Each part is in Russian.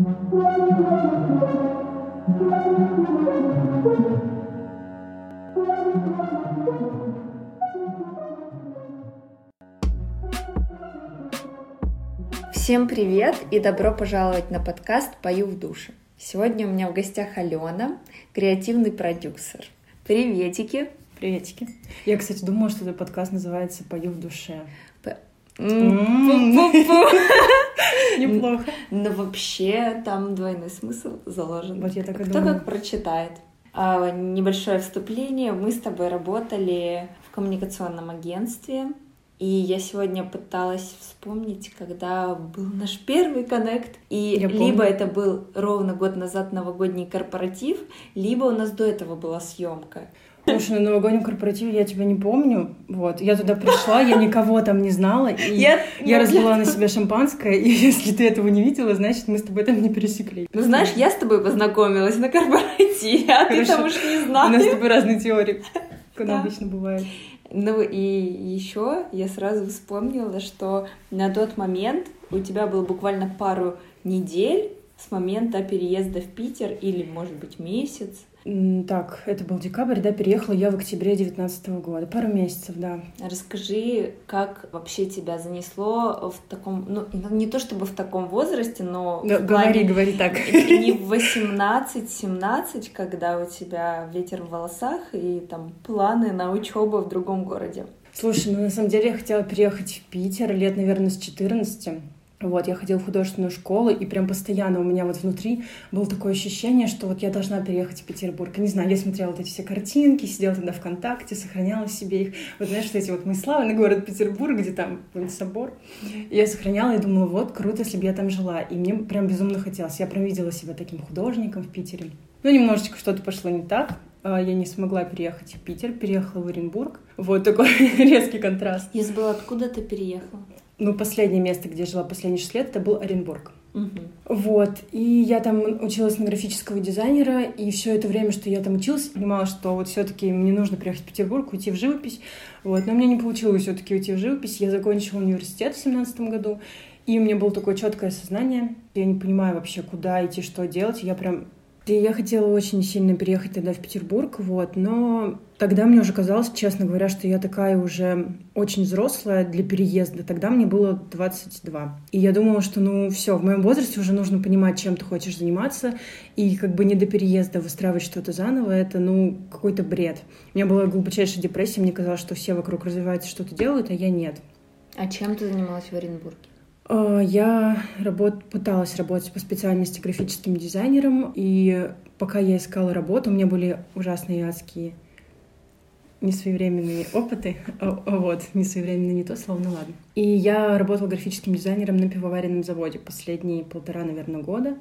Всем привет и добро пожаловать на подкаст «Пою в душе». Сегодня у меня в гостях Алена, креативный продюсер. Приветики! Приветики. Я, кстати, думала, что этот подкаст называется «Пою в душе». Неплохо. Но вообще там двойной смысл заложен. Вот я так и Кто как прочитает. А, небольшое вступление. Мы с тобой работали в коммуникационном агентстве и я сегодня пыталась вспомнить, когда был наш первый коннект. И я либо помню. это был ровно год назад новогодний корпоратив, либо у нас до этого была съемка. Слушай, на новогоднем корпоративе я тебя не помню. Вот. Я туда пришла, я никого там не знала. И я, я разлила на себя шампанское. И если ты этого не видела, значит, мы с тобой там не пересекли. Ну, знаешь, я с тобой познакомилась на корпоративе, а Хорошо. ты там уж не знаешь. У нас с тобой разные теории, как да. обычно бывает. Ну и еще я сразу вспомнила, что на тот момент у тебя было буквально пару недель с момента переезда в Питер или, может быть, месяц. Так, это был декабрь, да, переехала я в октябре 2019 года, пару месяцев, да. Расскажи, как вообще тебя занесло в таком, ну, не то чтобы в таком возрасте, но... Да, говори, говори так. Не в 18-17, когда у тебя ветер в волосах и там планы на учебу в другом городе. Слушай, ну на самом деле я хотела переехать в Питер лет, наверное, с 14 вот, я ходила в художественную школу, и прям постоянно у меня вот внутри было такое ощущение, что вот я должна переехать в Петербург. Не знаю, я смотрела вот эти все картинки, сидела тогда ВКонтакте, сохраняла себе их. Вот знаешь, вот эти вот мы славный город Петербург, где там какой-нибудь собор. Я сохраняла и думала, вот, круто, если бы я там жила. И мне прям безумно хотелось. Я прям видела себя таким художником в Питере. Ну, немножечко что-то пошло не так. А, я не смогла переехать в Питер, переехала в Оренбург. Вот такой резкий контраст. Я забыла, откуда ты переехала? Ну, последнее место, где я жила последние шесть лет, это был Оренбург. Угу. Вот. И я там училась на графического дизайнера, и все это время, что я там училась, понимала, что вот все-таки мне нужно приехать в Петербург, уйти в живопись. Вот. Но мне не получилось все-таки уйти в живопись. Я закончила университет в семнадцатом году, и у меня было такое четкое сознание. Я не понимаю вообще, куда идти, что делать. Я прям и я хотела очень сильно переехать тогда в Петербург, вот, но тогда мне уже казалось, честно говоря, что я такая уже очень взрослая для переезда. Тогда мне было 22. И я думала, что ну все, в моем возрасте уже нужно понимать, чем ты хочешь заниматься, и как бы не до переезда выстраивать что-то заново, это ну какой-то бред. У меня была глубочайшая депрессия, мне казалось, что все вокруг развиваются, что-то делают, а я нет. А чем ты занималась в Оренбурге? А, я работ... пыталась работать по специальности графическим дизайнером, и пока я искала работу, у меня были ужасные адские несвоевременные опыты. Вот, несвоевременные не то слово, ну ладно. И я работала графическим дизайнером на пивоваренном заводе последние полтора, наверное, года.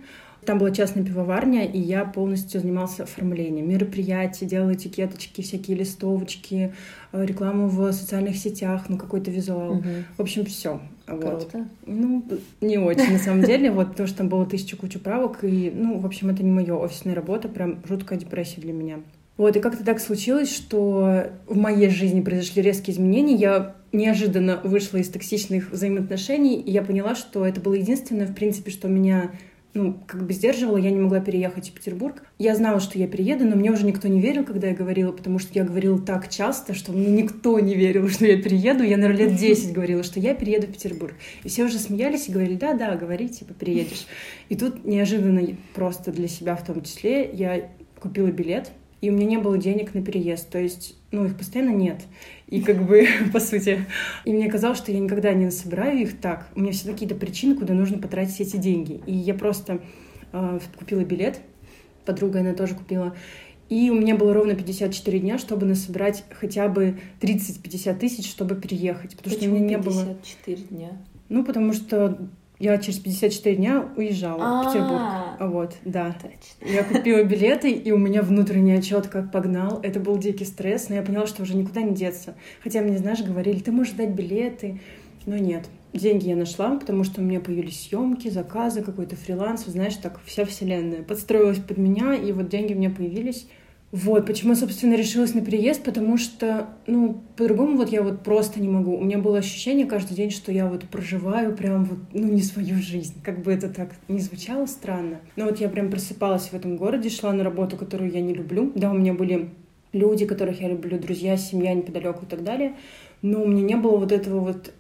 Там была частная пивоварня, и я полностью занимался оформлением мероприятий, делала этикеточки, всякие листовочки, э, рекламу в социальных сетях, ну, какой-то визуал. Угу. В общем, все. Вот. Круто. Ну, не очень, на самом деле, вот, потому что там было тысяча кучу правок, и, ну, в общем, это не моя офисная работа, прям жуткая депрессия для меня. Вот, и как-то так случилось, что в моей жизни произошли резкие изменения. Я неожиданно вышла из токсичных взаимоотношений, и я поняла, что это было единственное, в принципе, что меня ну, как бы сдерживала, я не могла переехать в Петербург. Я знала, что я перееду, но мне уже никто не верил, когда я говорила, потому что я говорила так часто, что мне никто не верил, что я перееду. Я, наверное, лет 10 говорила, что я перееду в Петербург. И все уже смеялись и говорили, да-да, говори, типа, переедешь. И тут неожиданно просто для себя в том числе я купила билет, и у меня не было денег на переезд. То есть, ну, их постоянно нет. И как бы, по сути, и мне казалось, что я никогда не насобираю их так. У меня все какие-то причины, куда нужно потратить эти деньги. И я просто э, купила билет, подруга она тоже купила, и у меня было ровно 54 дня, чтобы насобирать хотя бы 30-50 тысяч, чтобы переехать. Потому Почему что у меня не 54 было... 54 дня? Ну, потому что я через 54 дня уезжала в Петербург. Вот, да. Точно. Я купила билеты, и у меня внутренний отчет как погнал. Это был дикий стресс, но я поняла, что уже никуда не деться. Хотя мне, знаешь, говорили, ты можешь дать билеты, но нет. Деньги я нашла, потому что у меня появились съемки, заказы, какой-то фриланс, знаешь, так вся вселенная подстроилась под меня, и вот деньги у меня появились. Вот, почему, собственно, решилась на переезд, потому что, ну, по-другому вот я вот просто не могу. У меня было ощущение каждый день, что я вот проживаю прям вот, ну, не свою жизнь. Как бы это так не звучало странно. Но вот я прям просыпалась в этом городе, шла на работу, которую я не люблю. Да, у меня были люди, которых я люблю, друзья, семья неподалеку и так далее. Но у меня не было вот этого вот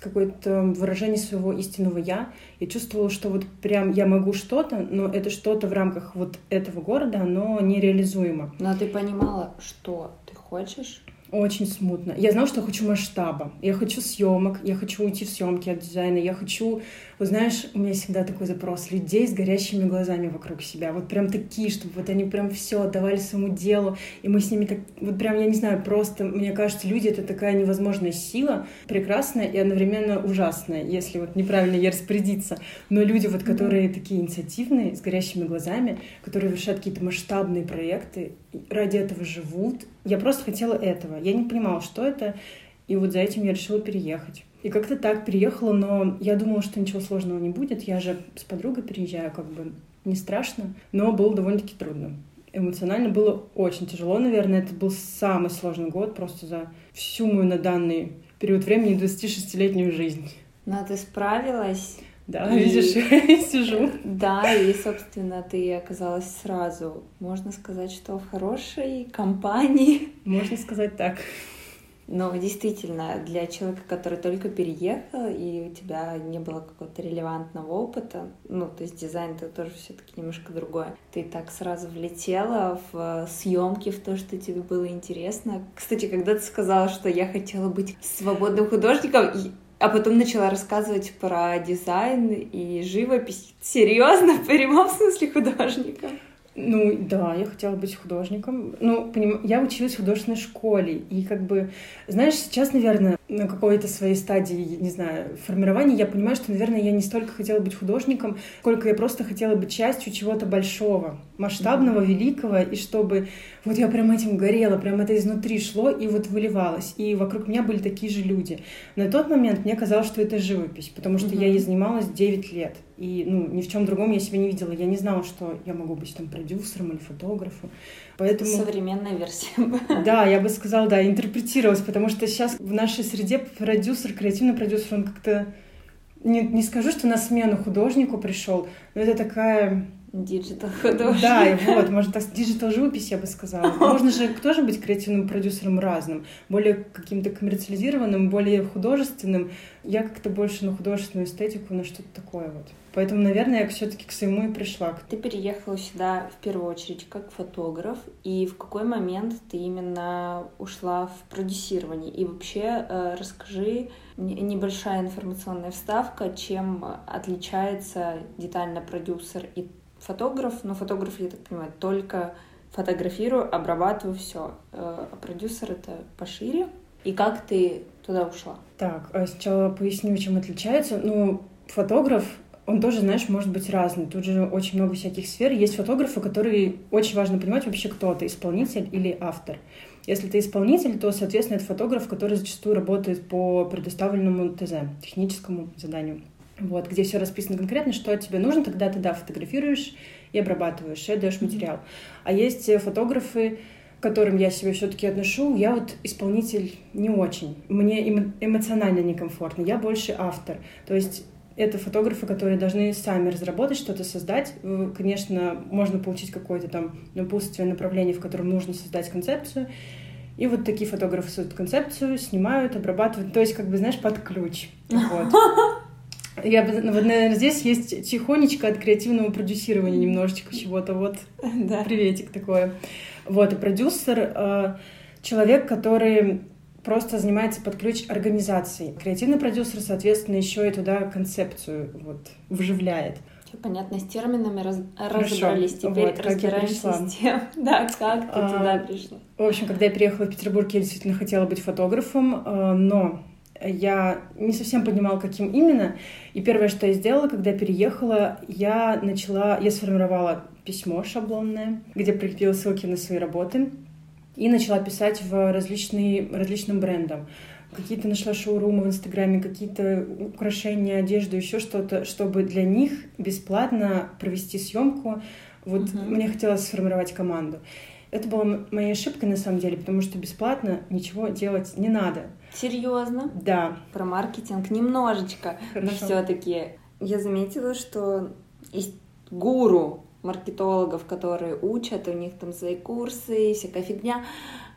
какое-то выражение своего истинного я. Я чувствовала, что вот прям я могу что-то, но это что-то в рамках вот этого города, оно нереализуемо. Но ты понимала, что ты хочешь? Очень смутно. Я знала, что я хочу масштаба. Я хочу съемок, я хочу уйти в съемки от дизайна, я хочу вот знаешь, у меня всегда такой запрос людей с горящими глазами вокруг себя. Вот прям такие, чтобы вот они прям все отдавали своему делу. И мы с ними так, вот прям, я не знаю, просто, мне кажется, люди — это такая невозможная сила, прекрасная и одновременно ужасная, если вот неправильно ей распорядиться. Но люди вот, которые mm-hmm. такие инициативные, с горящими глазами, которые решают какие-то масштабные проекты, ради этого живут. Я просто хотела этого. Я не понимала, что это, и вот за этим я решила переехать. И как-то так переехала, но я думала, что ничего сложного не будет. Я же с подругой переезжаю, как бы не страшно, но было довольно-таки трудно. Эмоционально было очень тяжело, наверное. Это был самый сложный год просто за всю мою на данный период времени 26-летнюю жизнь. Но ты справилась. Да, и... видишь, я сижу. Да, и, собственно, ты оказалась сразу, можно сказать, что в хорошей компании. Можно сказать так. Но действительно, для человека, который только переехал, и у тебя не было какого-то релевантного опыта, ну, то есть дизайн это тоже все-таки немножко другое. Ты так сразу влетела в съемки, в то, что тебе было интересно. Кстати, когда ты сказала, что я хотела быть свободным художником, а потом начала рассказывать про дизайн и живопись. Серьезно, в прямом смысле художником. Ну да, я хотела быть художником. Ну, поним... я училась в художественной школе. И как бы, знаешь, сейчас, наверное, на какой-то своей стадии, не знаю, формирования, я понимаю, что, наверное, я не столько хотела быть художником, сколько я просто хотела быть частью чего-то большого, масштабного, mm-hmm. великого, и чтобы вот я прям этим горела, прям это изнутри шло и вот выливалось. И вокруг меня были такие же люди. На тот момент мне казалось, что это живопись, потому что mm-hmm. я ей занималась 9 лет. И ну, ни в чем другом я себя не видела. Я не знала, что я могу быть там продюсером или фотографом. Поэтому... Современная версия. Да, я бы сказала, да, интерпретировалась, потому что сейчас в нашей среде продюсер, креативный продюсер, он как-то не, не скажу, что на смену художнику пришел, но это такая Digital художник. Да, и вот, может, так, digital живопись, я бы сказала. Можно же тоже быть креативным продюсером разным, более каким-то коммерциализированным, более художественным. Я как-то больше на художественную эстетику, на что-то такое вот. Поэтому, наверное, я все-таки к своему и пришла. Ты переехала сюда в первую очередь как фотограф, и в какой момент ты именно ушла в продюсирование? И вообще э, расскажи небольшая информационная вставка, чем отличается детально продюсер и фотограф, но фотограф, я так понимаю, только фотографирую, обрабатываю все. Э, а продюсер это пошире. И как ты туда ушла? Так, а сначала поясню, чем отличается. Ну, фотограф, он тоже, знаешь, может быть разный. Тут же очень много всяких сфер. Есть фотографы, которые очень важно понимать вообще, кто ты, исполнитель или автор. Если ты исполнитель, то, соответственно, это фотограф, который зачастую работает по предоставленному ТЗ, техническому заданию вот, где все расписано конкретно, что тебе нужно, тогда ты, да, фотографируешь и обрабатываешь, и даешь материал. А есть э, фотографы, к которым я себя все-таки отношу, я вот исполнитель не очень. Мне эмоционально некомфортно. Я больше автор. То есть это фотографы, которые должны сами разработать, что-то создать. Конечно, можно получить какое-то там напутствие, направление, в котором нужно создать концепцию. И вот такие фотографы создают концепцию, снимают, обрабатывают. То есть, как бы, знаешь, под ключ. Вот. Я бы, ну, вот, наверное, здесь есть тихонечко от креативного продюсирования немножечко чего-то. Вот да. приветик такое. Вот, и продюсер э, человек, который просто занимается под ключ организацией. Креативный продюсер, соответственно, еще и туда концепцию вот вживляет. Понятно, с терминами раз... разобрались. Теперь вот, разбираемся с тем, да, как ты а, туда пришла. В общем, когда я приехала в Петербург, я действительно хотела быть фотографом, э, но я не совсем понимала, каким именно. И первое, что я сделала, когда переехала, я начала, я сформировала письмо шаблонное, где прикрепила ссылки на свои работы и начала писать в различные, различным брендам. Какие-то нашла шоурумы в Инстаграме, какие-то украшения, одежду, еще что-то, чтобы для них бесплатно провести съемку. Вот uh-huh. мне хотелось сформировать команду. Это была моя ошибка на самом деле, потому что бесплатно ничего делать не надо. Серьезно? Да. Про маркетинг немножечко, Хорошо. но все-таки я заметила, что есть гуру маркетологов, которые учат, у них там свои курсы, всякая фигня.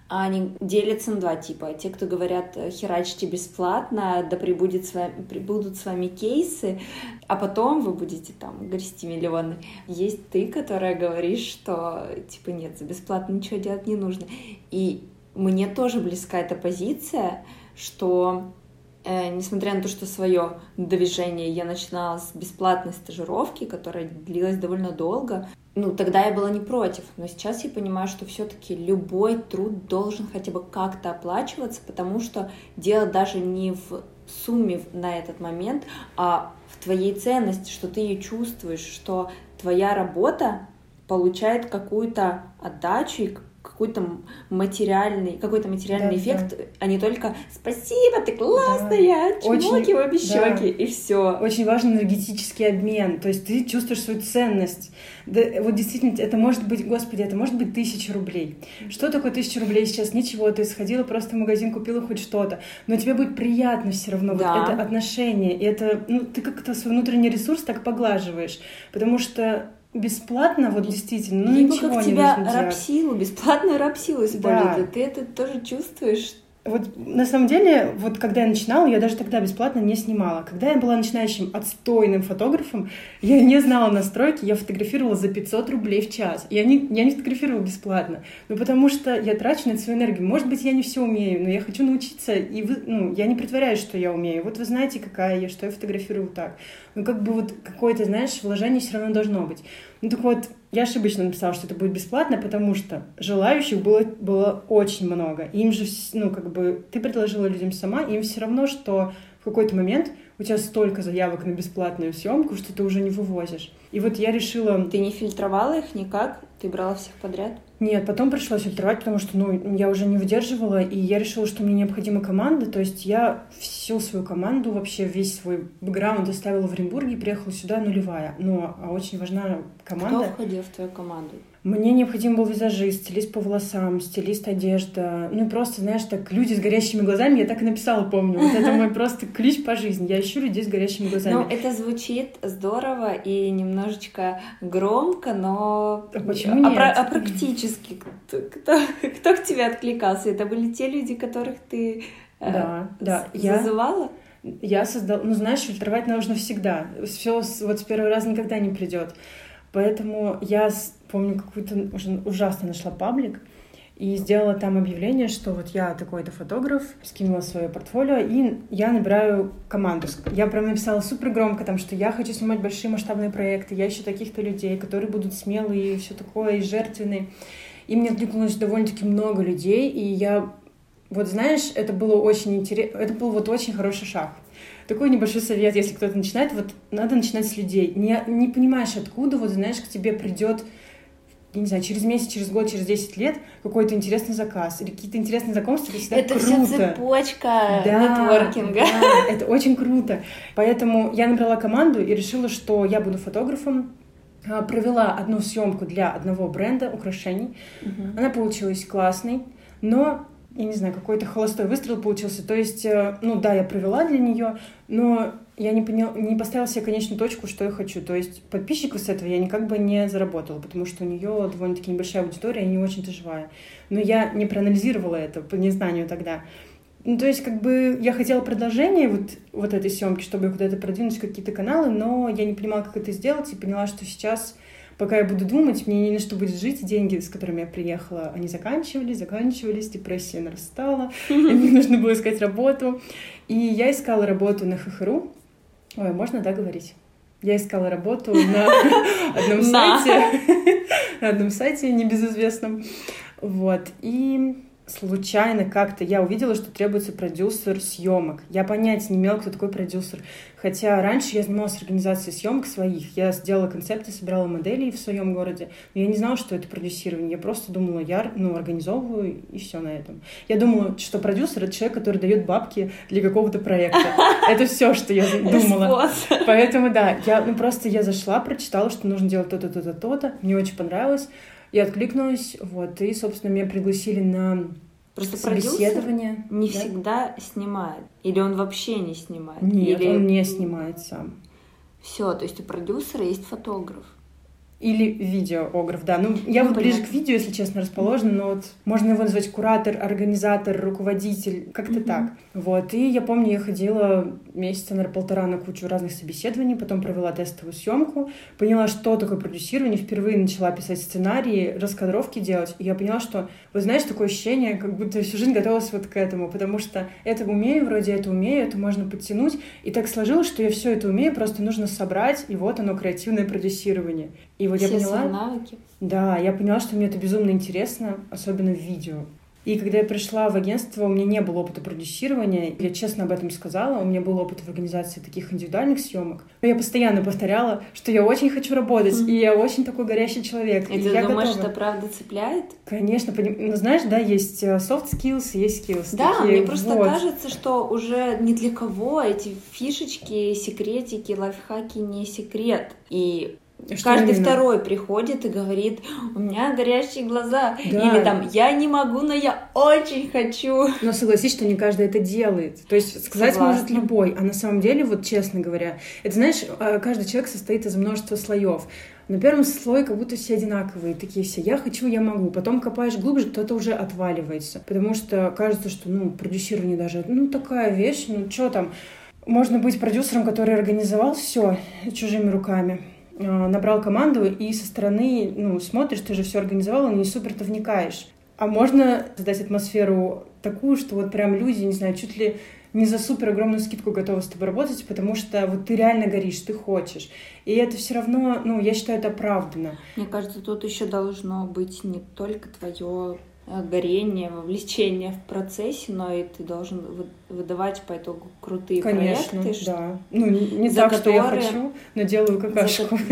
А они делятся на два типа. Те, кто говорят, херачьте бесплатно, да прибудет с вами, прибудут с вами кейсы, а потом вы будете там грести миллионы. Есть ты, которая говоришь, что типа нет, за бесплатно ничего делать не нужно. И мне тоже близка эта позиция, что э, несмотря на то, что свое движение я начинала с бесплатной стажировки, которая длилась довольно долго, ну, тогда я была не против, но сейчас я понимаю, что все-таки любой труд должен хотя бы как-то оплачиваться, потому что дело даже не в сумме на этот момент, а в твоей ценности, что ты ее чувствуешь, что твоя работа получает какую-то отдачу и какой-то материальный, какой-то материальный да, эффект, да. а не только «Спасибо, ты классная, да. чмоки в обе щеки» и все. Очень важен энергетический обмен, то есть ты чувствуешь свою ценность. Да, вот действительно, это может быть, господи, это может быть тысяча рублей. Что такое тысяча рублей сейчас? Ничего, ты сходила просто в магазин, купила хоть что-то, но тебе будет приятно все равно, да. вот это отношение, и это, ну, ты как-то свой внутренний ресурс так поглаживаешь, потому что бесплатно, вот действительно, ну Либо ничего как не тебя рабсилу, бесплатную рабсилу используют, да. ты это тоже чувствуешь, вот на самом деле, вот когда я начинала, я даже тогда бесплатно не снимала. Когда я была начинающим отстойным фотографом, я не знала настройки, я фотографировала за 500 рублей в час. Я не, я не фотографировала бесплатно, ну потому что я трачу на свою энергию. Может быть, я не все умею, но я хочу научиться, и вы, ну, я не притворяюсь, что я умею. Вот вы знаете, какая я, что я фотографирую так. Ну как бы вот какое-то, знаешь, вложение все равно должно быть. Ну так вот, я ошибочно написала, что это будет бесплатно, потому что желающих было, было очень много. Им же, ну, как бы, ты предложила людям сама, им все равно, что в какой-то момент у тебя столько заявок на бесплатную съемку, что ты уже не вывозишь. И вот я решила... Ты не фильтровала их никак? Ты брала всех подряд? Нет, потом пришлось фильтровать, потому что, ну, я уже не выдерживала, и я решила, что мне необходима команда, то есть я всю свою команду, вообще весь свой бэкграунд оставила в Оренбурге и приехала сюда нулевая. Но а очень важна команда. Кто входил в твою команду? Мне необходим был визажист, стилист по волосам, стилист одежда. Ну и просто, знаешь, так люди с горящими глазами, я так и написала, помню. Вот это мой просто ключ по жизни. Я ищу людей с горящими глазами. Ну, это звучит здорово и немножечко громко, но... А почему нет? А, а практически кто, кто, кто к тебе откликался? Это были те люди, которых ты да, э, да. зазывала? Я, я создала... Ну, знаешь, фильтровать нужно всегда. Все вот с первого раза никогда не придет. Поэтому я помню, какой-то уже ужасно нашла паблик, и сделала там объявление, что вот я такой-то фотограф, скинула свое портфолио, и я набираю команду. Я прям написала супер громко там, что я хочу снимать большие масштабные проекты, я ищу таких-то людей, которые будут смелые и все такое, и жертвенные. И мне откликнулось довольно-таки много людей, и я... Вот знаешь, это было очень интересно, это был вот очень хороший шаг такой небольшой совет, если кто-то начинает, вот надо начинать с людей. Не, не понимаешь, откуда, вот знаешь, к тебе придет я не знаю, через месяц, через год, через 10 лет какой-то интересный заказ или какие-то интересные знакомства, это всегда это круто. Это все цепочка да, нетворкинга. Да, это очень круто. Поэтому я набрала команду и решила, что я буду фотографом. А, провела одну съемку для одного бренда украшений. Угу. Она получилась классной, но я не знаю, какой-то холостой выстрел получился. То есть, э, ну да, я провела для нее, но я не, понял, не поставила себе конечную точку, что я хочу. То есть подписчиков с этого я никак бы не заработала, потому что у нее довольно-таки небольшая аудитория не очень-то живая. Но я не проанализировала это по незнанию тогда. Ну, то есть, как бы, я хотела продолжение вот, вот этой съемки, чтобы куда-то продвинуть какие-то каналы, но я не понимала, как это сделать, и поняла, что сейчас пока я буду думать, мне не на что будет жить, деньги, с которыми я приехала, они заканчивались, заканчивались, депрессия нарастала, мне нужно было искать работу. И я искала работу на ХХРУ. Ой, можно, да, говорить? Я искала работу на одном сайте, на одном сайте небезызвестном. Вот. И случайно как-то я увидела, что требуется продюсер съемок. Я понятия не имела, кто такой продюсер. Хотя раньше я занималась организацией съемок своих. Я сделала концепты, собирала модели в своем городе. Но я не знала, что это продюсирование. Я просто думала, я ну, организовываю и все на этом. Я думала, что продюсер — это человек, который дает бабки для какого-то проекта. Это все, что я думала. Поэтому, да, я ну, просто я зашла, прочитала, что нужно делать то-то, то-то, то-то. Мне очень понравилось Я откликнулась, вот, и, собственно, меня пригласили на Просто собеседование. не да? всегда снимает. Или он вообще не снимает. Нет, Или... он не снимает сам. Все, то есть у продюсера есть фотограф. Или видеограф, да. Ну, я ну, вот ближе к видео, если честно, расположена, но вот можно его назвать куратор, организатор, руководитель, как-то mm-hmm. так. Вот. И я помню, я ходила месяца, наверное, полтора на кучу разных собеседований, потом провела тестовую съемку, поняла, что такое продюсирование, впервые начала писать сценарии, раскадровки делать, и я поняла, что, вы знаете, такое ощущение, как будто всю жизнь готовилась вот к этому, потому что это умею, вроде это умею, это можно подтянуть, и так сложилось, что я все это умею, просто нужно собрать, и вот оно, креативное продюсирование. И вот Все я поняла... навыки. Да, я поняла, что мне это безумно интересно, особенно в видео. И когда я пришла в агентство, у меня не было опыта продюсирования. Я честно об этом сказала. У меня был опыт в организации таких индивидуальных съемок. Но я постоянно повторяла, что я очень хочу работать, mm-hmm. и я очень такой горящий человек. И, и ты я думаешь, готова. это правда цепляет? Конечно. Поним... Ну, знаешь, да, есть э, soft skills, есть skills. Да, такие. мне просто вот. кажется, что уже ни для кого эти фишечки, секретики, лайфхаки не секрет. И что Каждый именно? второй приходит и говорит, у меня горящие глаза. Да. Или там, я не могу, но я очень хочу. Но согласись, что не каждый это делает. То есть сказать Согласна. может любой. А на самом деле, вот честно говоря, это знаешь, а, каждый человек состоит из множества слоев. На первом слое как будто все одинаковые, такие все. Я хочу, я могу. Потом копаешь глубже, кто-то уже отваливается. Потому что кажется, что, ну, продюсирование даже, ну, такая вещь, ну, что там. Можно быть продюсером, который организовал все чужими руками набрал команду и со стороны, ну, смотришь, ты же все организовал, и не супер-то вникаешь. А можно создать атмосферу такую, что вот прям люди, не знаю, чуть ли не за супер огромную скидку готовы с тобой работать, потому что вот ты реально горишь, ты хочешь. И это все равно, ну, я считаю, это оправданно. Мне кажется, тут еще должно быть не только твое Э, горение, вовлечение в процессе, но и ты должен выдавать по итогу крутые Конечно, проекты. да. Ну, не так, что я хочу, но делаю какашку.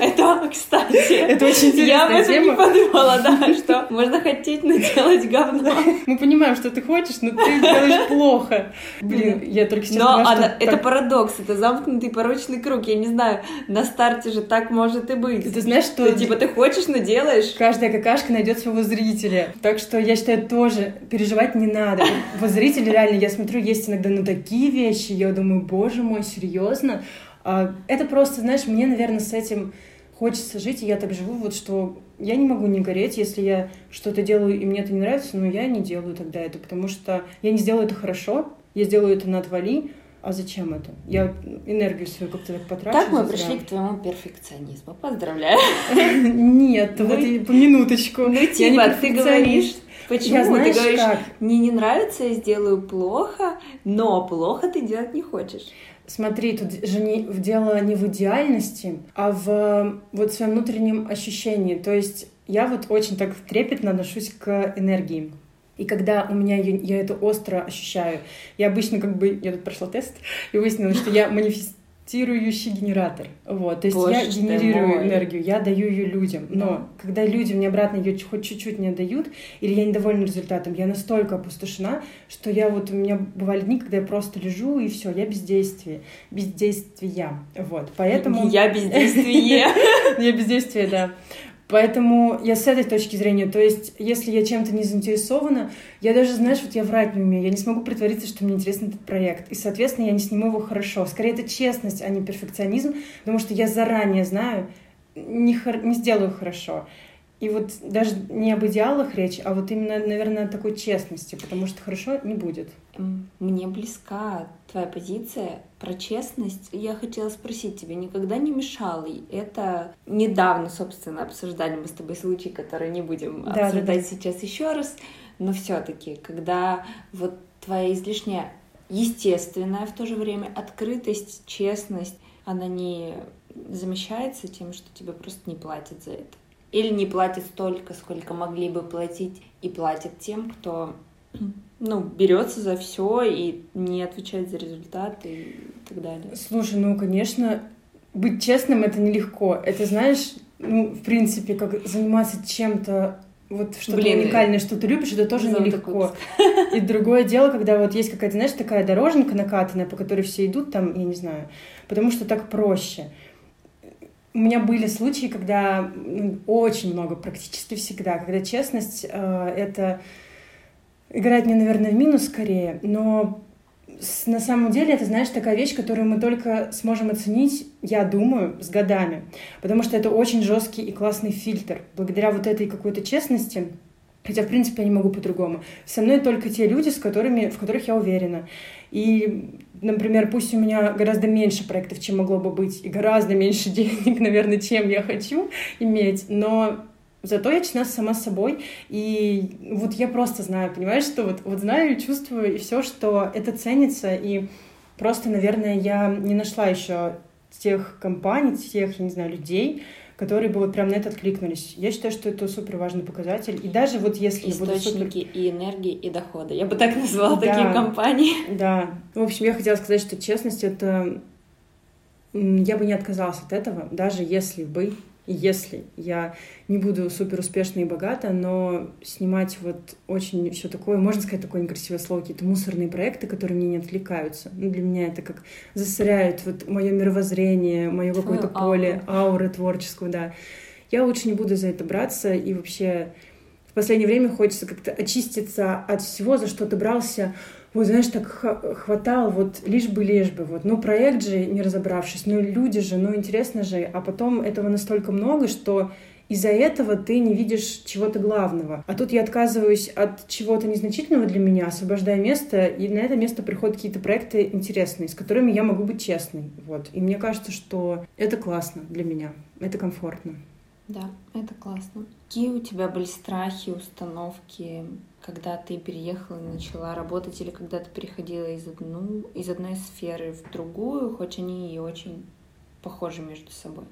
Это, кстати, это очень интересная Я об этом не подумала, да, что можно хотеть, но делать говно. Мы понимаем, что ты хочешь, но ты делаешь плохо. Блин, я только сейчас Но это парадокс, это замкнутый порочный круг. Я не знаю, на старте же так может и быть. Ты знаешь, что... Типа ты хочешь, но делаешь. Каждая какашка найдет своего зрителя. Так что я считаю, тоже переживать не надо. Вот зрители реально, я смотрю, есть иногда на такие вещи, я думаю, боже мой, серьезно? А, это просто, знаешь, мне, наверное, с этим хочется жить, и я так живу, вот что я не могу не гореть, если я что-то делаю, и мне это не нравится, но я не делаю тогда это, потому что я не сделаю это хорошо, я сделаю это на отвали, а зачем это? Я энергию свою как-то так потрачу. Так мы пришли к твоему перфекционизму. Поздравляю. Нет, вот по минуточку. Ну, типа, ты говоришь, Почему? Я, знаешь, ты говоришь, как? мне не нравится, я сделаю плохо, но плохо ты делать не хочешь. Смотри, тут же не, дело не в идеальности, а в вот своем внутреннем ощущении. То есть я вот очень так трепетно отношусь к энергии. И когда у меня ее, я это остро ощущаю, я обычно как бы, я тут прошла тест и выяснила, что я манифестирующий генератор. Вот, то есть Боже я генерирую энергию, я даю ее людям. Но да. когда люди мне обратно ее хоть чуть-чуть не дают, или я недовольна результатом, я настолько опустошена, что я вот, у меня бывали дни, когда я просто лежу, и все, я бездействие. Бездействия. Вот, поэтому... Я бездействие. Я бездействие, да. Поэтому я с этой точки зрения, то есть, если я чем-то не заинтересована, я даже, знаешь, вот я врать не умею, я не смогу притвориться, что мне интересен этот проект. И, соответственно, я не сниму его хорошо. Скорее, это честность, а не перфекционизм, потому что я заранее знаю, не, хор- не сделаю хорошо. И вот даже не об идеалах речь, а вот именно, наверное, о такой честности, потому что хорошо не будет. Мне близка твоя позиция про честность. Я хотела спросить тебя, никогда не мешало это недавно, собственно, обсуждали мы с тобой случай, который не будем да, обсуждать да, да. сейчас еще раз, но все-таки, когда вот твоя излишняя естественная в то же время открытость, честность, она не замещается тем, что тебе просто не платят за это. Или не платят столько, сколько могли бы платить, и платят тем, кто ну, берется за все и не отвечает за результаты и так далее. Слушай, ну, конечно, быть честным это нелегко. Это, знаешь, ну, в принципе, как заниматься чем-то вот что-то Блин, уникальное, что ты любишь, это тоже нелегко. И другое дело, когда вот есть какая-то, знаешь, такая дороженька накатанная, по которой все идут там, я не знаю, потому что так проще у меня были случаи, когда очень много, практически всегда, когда честность э, это играет мне, наверное, в минус скорее, но на самом деле это, знаешь, такая вещь, которую мы только сможем оценить, я думаю, с годами. Потому что это очень жесткий и классный фильтр. Благодаря вот этой какой-то честности, хотя, в принципе, я не могу по-другому, со мной только те люди, с которыми, в которых я уверена. И, например, пусть у меня гораздо меньше проектов, чем могло бы быть, и гораздо меньше денег, наверное, чем я хочу иметь, но Зато я честна сама собой, и вот я просто знаю, понимаешь, что вот, вот знаю чувствую, и все, что это ценится, и просто, наверное, я не нашла еще тех компаний, тех, я не знаю, людей, которые бы вот прям на это откликнулись. Я считаю, что это супер важный показатель. И даже вот если Источники супер... и энергии, и дохода. Я бы так назвала да, такие компании. Да. В общем, я хотела сказать, что честность — это... Я бы не отказалась от этого, даже если бы если я не буду супер успешной и богата, но снимать вот очень все такое, можно сказать такое некрасивое слово, какие-то мусорные проекты, которые мне не отвлекаются. Ну, для меня это как засоряют вот мое мировоззрение, мое какое-то поле, ауры творческую, да. Я лучше не буду за это браться, и вообще в последнее время хочется как-то очиститься от всего, за что ты брался, вот, знаешь, так хватало, вот лишь бы, лишь бы, вот, ну, проект же, не разобравшись, ну, люди же, ну, интересно же, а потом этого настолько много, что из-за этого ты не видишь чего-то главного. А тут я отказываюсь от чего-то незначительного для меня, освобождая место, и на это место приходят какие-то проекты интересные, с которыми я могу быть честной. Вот. И мне кажется, что это классно для меня, это комфортно. Да, это классно. Какие у тебя были страхи, установки, когда ты переехала и начала работать, или когда ты переходила из, одну, из одной сферы в другую, хоть они и очень похожи между собой?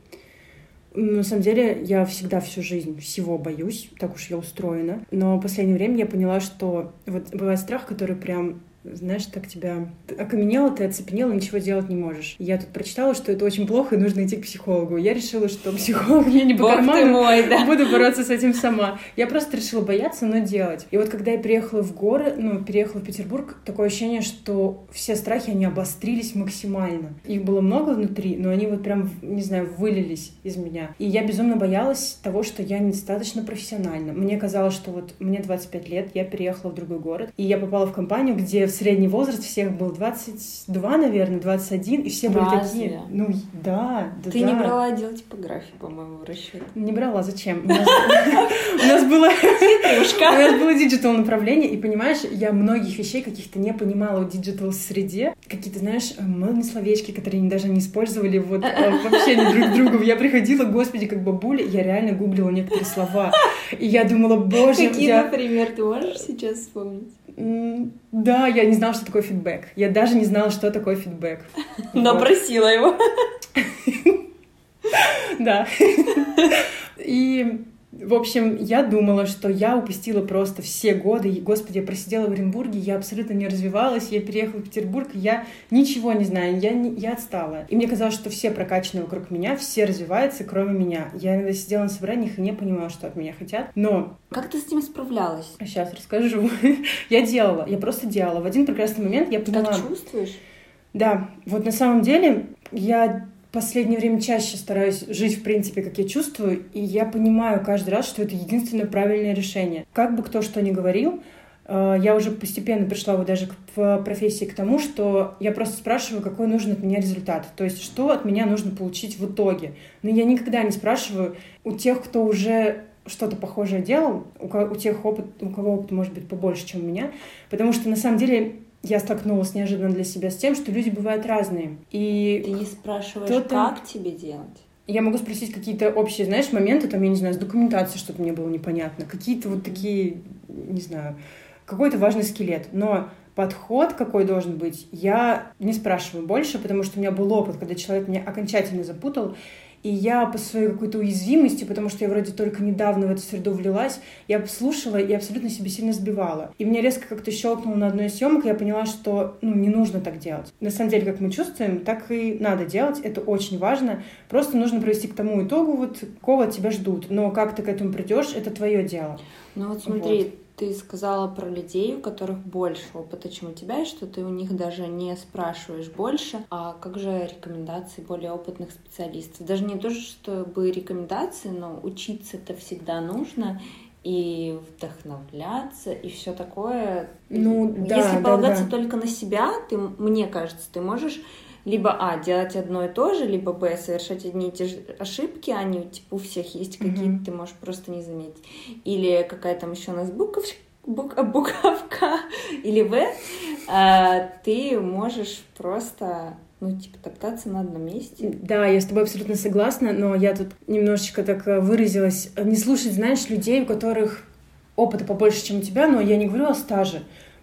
На самом деле, я всегда всю жизнь всего боюсь, так уж я устроена. Но в последнее время я поняла, что вот бывает страх, который прям знаешь, так тебя окаменело, ты оцепенела, ничего делать не можешь. Я тут прочитала, что это очень плохо, и нужно идти к психологу. Я решила, что психолог мне не по Бог карману, ты мой, да. буду бороться с этим сама. Я просто решила бояться, но делать. И вот когда я приехала в горы, ну, переехала в Петербург, такое ощущение, что все страхи, они обострились максимально. Их было много внутри, но они вот прям, не знаю, вылились из меня. И я безумно боялась того, что я недостаточно профессиональна. Мне казалось, что вот мне 25 лет, я переехала в другой город, и я попала в компанию, где средний возраст всех был 22, наверное, 21, и все Разве? были такие. Ну, да, да. Ты да. не брала отдел типографии, по-моему, в расчет. Не брала, зачем? У нас было... У нас было digital направление, и понимаешь, я многих вещей каких-то не понимала в digital среде. Какие-то, знаешь, модные словечки, которые даже не использовали вот э, в общении друг с другом. Я приходила, господи, как бабуля, я реально гуглила некоторые слова. И я думала, боже... Какие, например, ты можешь сейчас вспомнить? Да, я не знала, что такое фидбэк. Я даже не знала, что такое фидбэк. Но просила его. Да. И в общем, я думала, что я упустила просто все годы. И, господи, я просидела в Оренбурге, я абсолютно не развивалась, я переехала в Петербург, я ничего не знаю, я, не, я отстала. И мне казалось, что все прокачанные вокруг меня, все развиваются, кроме меня. Я иногда сидела на собраниях и не понимала, что от меня хотят. Но... Как ты с этим справлялась? Сейчас расскажу. я делала, я просто делала. В один прекрасный момент я поняла... Как чувствуешь? Да, вот на самом деле я последнее время чаще стараюсь жить, в принципе, как я чувствую, и я понимаю каждый раз, что это единственное правильное решение. Как бы кто что ни говорил, э, я уже постепенно пришла вот даже в профессии к тому, что я просто спрашиваю, какой нужен от меня результат. То есть, что от меня нужно получить в итоге. Но я никогда не спрашиваю у тех, кто уже что-то похожее делал, у, у тех опыт, у кого опыт может быть побольше, чем у меня, потому что на самом деле я столкнулась неожиданно для себя с тем, что люди бывают разные. И Ты не спрашиваешь, как тебе делать? Я могу спросить какие-то общие, знаешь, моменты, там, я не знаю, с документацией что-то мне было непонятно, какие-то вот такие, не знаю, какой-то важный скелет. Но подход какой должен быть, я не спрашиваю больше, потому что у меня был опыт, когда человек меня окончательно запутал, и я по своей какой-то уязвимости, потому что я вроде только недавно в эту среду влилась, я слушала и абсолютно себе сильно сбивала. И мне резко как-то щелкнуло на одной из съемок, я поняла, что ну, не нужно так делать. На самом деле, как мы чувствуем, так и надо делать. Это очень важно. Просто нужно провести к тому итогу, вот какого от тебя ждут. Но как ты к этому придешь, это твое дело. Ну вот смотри, вот ты сказала про людей, у которых больше опыта, чем у тебя, и что ты у них даже не спрашиваешь больше. А как же рекомендации более опытных специалистов? Даже не то, чтобы рекомендации, но учиться это всегда нужно и вдохновляться, и все такое. Ну, да, Если полагаться да, да. только на себя, ты, мне кажется, ты можешь либо А, делать одно и то же, либо Б, совершать одни и те же ошибки, они типа, у всех есть какие-то, mm-hmm. ты можешь просто не заметить. Или какая там еще у нас буковка, бук, буковка или В, а, ты можешь просто ну, типа, топтаться на одном месте. Да, я с тобой абсолютно согласна, но я тут немножечко так э, выразилась. Не слушать, знаешь, людей, у которых опыта побольше, чем у тебя, но я не говорю о стаже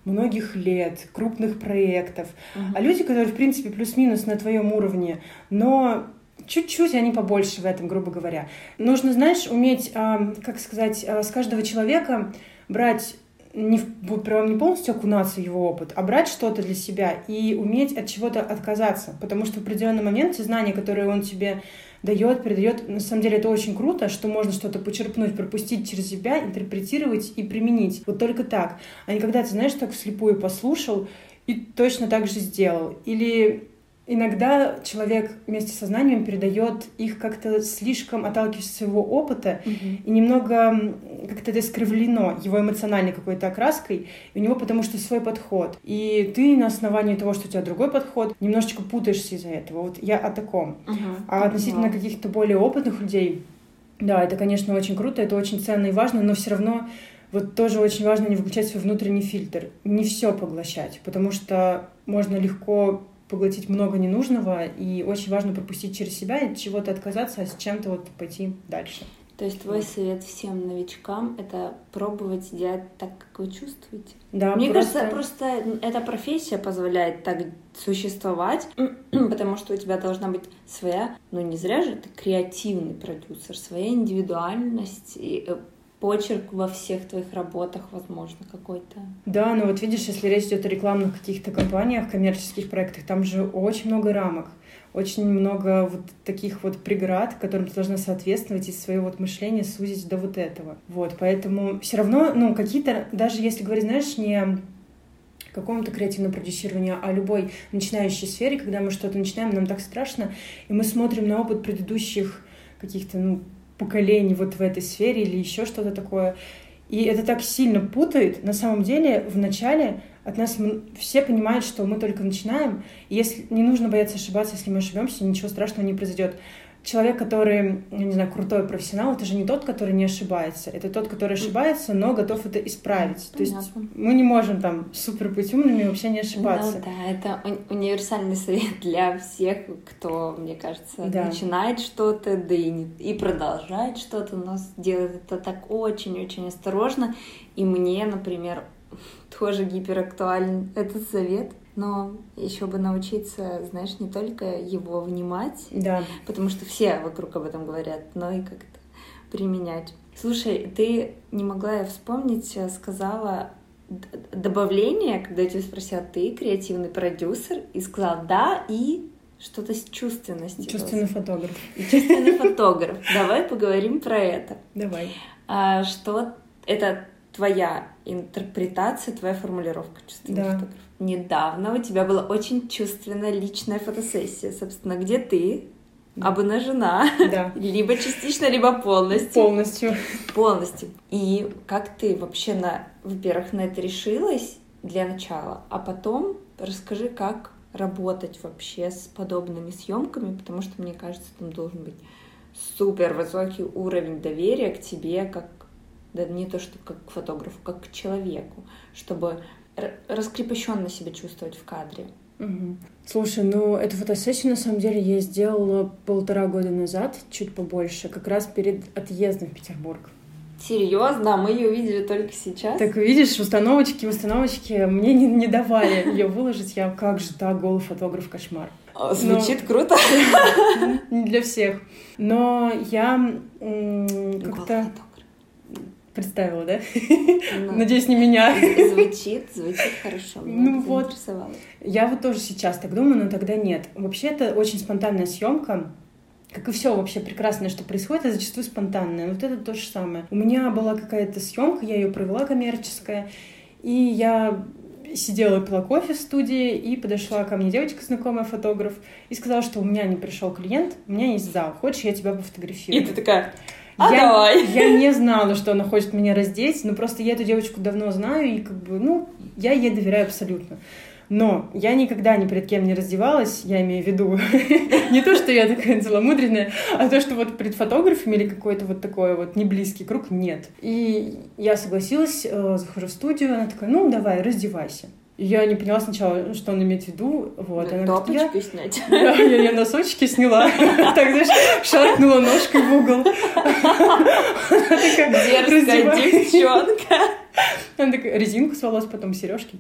многих лет, крупных проектов, uh-huh. а люди, которые, в принципе, плюс-минус на твоем уровне, но чуть-чуть они побольше в этом, грубо говоря. Нужно, знаешь, уметь, э, как сказать, э, с каждого человека брать не, прям не полностью окунаться в его опыт, а брать что-то для себя и уметь от чего-то отказаться. Потому что в определенный момент те знания, которые он тебе дает, передает. На самом деле это очень круто, что можно что-то почерпнуть, пропустить через себя, интерпретировать и применить. Вот только так. А не когда ты, знаешь, так вслепую послушал и точно так же сделал. Или иногда человек вместе со знанием передает их как-то слишком отталкиваясь от своего опыта mm-hmm. и немного как-то это искривлено его эмоциональной какой-то окраской, и у него потому что свой подход. И ты на основании того, что у тебя другой подход, немножечко путаешься из-за этого. Вот я о таком. Uh-huh. А относительно uh-huh. каких-то более опытных людей, да, это, конечно, очень круто, это очень ценно и важно, но все равно вот тоже очень важно не выключать свой внутренний фильтр, не все поглощать, потому что можно легко поглотить много ненужного, и очень важно пропустить через себя и чего-то отказаться, а с чем-то вот пойти дальше. То есть твой совет всем новичкам — это пробовать делать так, как вы чувствуете? Да, Мне просто... кажется, просто эта профессия позволяет так существовать, потому что у тебя должна быть своя, ну не зря же ты креативный продюсер, своя индивидуальность, и э, почерк во всех твоих работах, возможно, какой-то. Да, но вот видишь, если речь идет о рекламных каких-то компаниях, коммерческих проектах, там же очень много рамок, очень много вот таких вот преград, которым ты должна соответствовать и свое вот мышление сузить до вот этого. Вот, поэтому все равно, ну, какие-то, даже если говорить, знаешь, не какому-то креативному продюсированию, а любой начинающей сфере, когда мы что-то начинаем, нам так страшно, и мы смотрим на опыт предыдущих каких-то, ну, поколений вот в этой сфере или еще что-то такое. И это так сильно путает. На самом деле, в начале от нас все понимают, что мы только начинаем. И если не нужно бояться ошибаться, если мы ошибемся, ничего страшного не произойдет человек, который, я не знаю, крутой профессионал, это же не тот, который не ошибается. Это тот, который ошибается, но готов это исправить. Понятно. То есть мы не можем там супер быть умными и вообще не ошибаться. Ну, да, это универсальный совет для всех, кто, мне кажется, да. начинает что-то, да и, не, и продолжает что-то, но делает это так очень-очень осторожно. И мне, например, тоже гиперактуален этот совет но еще бы научиться, знаешь, не только его внимать, да. потому что все вокруг об этом говорят, но и как-то применять. Слушай, ты не могла я вспомнить, э, сказала добавление, когда я тебя спросила, ты креативный продюсер, и сказала да, и что-то с чувственностью. Чувственный фотограф. чувственный фотограф. Давай поговорим про это. Давай. А, что это твоя интерпретация, твоя формулировка чувственный да. фотограф. Недавно у тебя была очень чувственная личная фотосессия, собственно, где ты обнажена, да. либо частично, либо полностью. Полностью. Полностью. И как ты вообще на, во-первых, на это решилась для начала, а потом расскажи, как работать вообще с подобными съемками, потому что мне кажется, там должен быть супер высокий уровень доверия к тебе, как да не то, что как к фотографу, как к человеку, чтобы раскрепощенно себя чувствовать в кадре. Угу. Слушай, ну эту фотосессию на самом деле я сделала полтора года назад, чуть побольше, как раз перед отъездом в Петербург. Серьезно? Мы ее увидели только сейчас? Так видишь, установочки, установочки мне не, не давали ее выложить. Я как же так, голый фотограф, кошмар. А, звучит Но... круто. Не для всех. Но я как-то представила, да? Ну, Надеюсь, не меня. Звучит, звучит хорошо. ну вот. Я вот тоже сейчас так думаю, но тогда нет. Вообще, это очень спонтанная съемка. как и все вообще прекрасное, что происходит, это зачастую спонтанное. Вот это то же самое. У меня была какая-то съемка, я ее провела коммерческая, и я сидела, пила кофе в студии, и подошла ко мне девочка, знакомая фотограф, и сказала, что у меня не пришел клиент, у меня есть зал, хочешь, я тебя пофотографирую? И ты такая, а я, давай. Я не знала, что она хочет меня раздеть, но просто я эту девочку давно знаю, и как бы, ну, я ей доверяю абсолютно. Но я никогда ни перед кем не раздевалась, я имею в виду не то, что я такая целомудренная, а то, что вот перед фотографами или какой-то вот такой вот неблизкий круг нет. И я согласилась, э, захожу в студию, она такая, ну, давай, раздевайся. Я не поняла сначала, что он имеет в виду. Вот. Она говорит, я... снять. Да, я, я носочки сняла. Так, знаешь, шаркнула ножкой в угол. Дерзкая девчонка. Она такая, резинку с волос, потом сережки.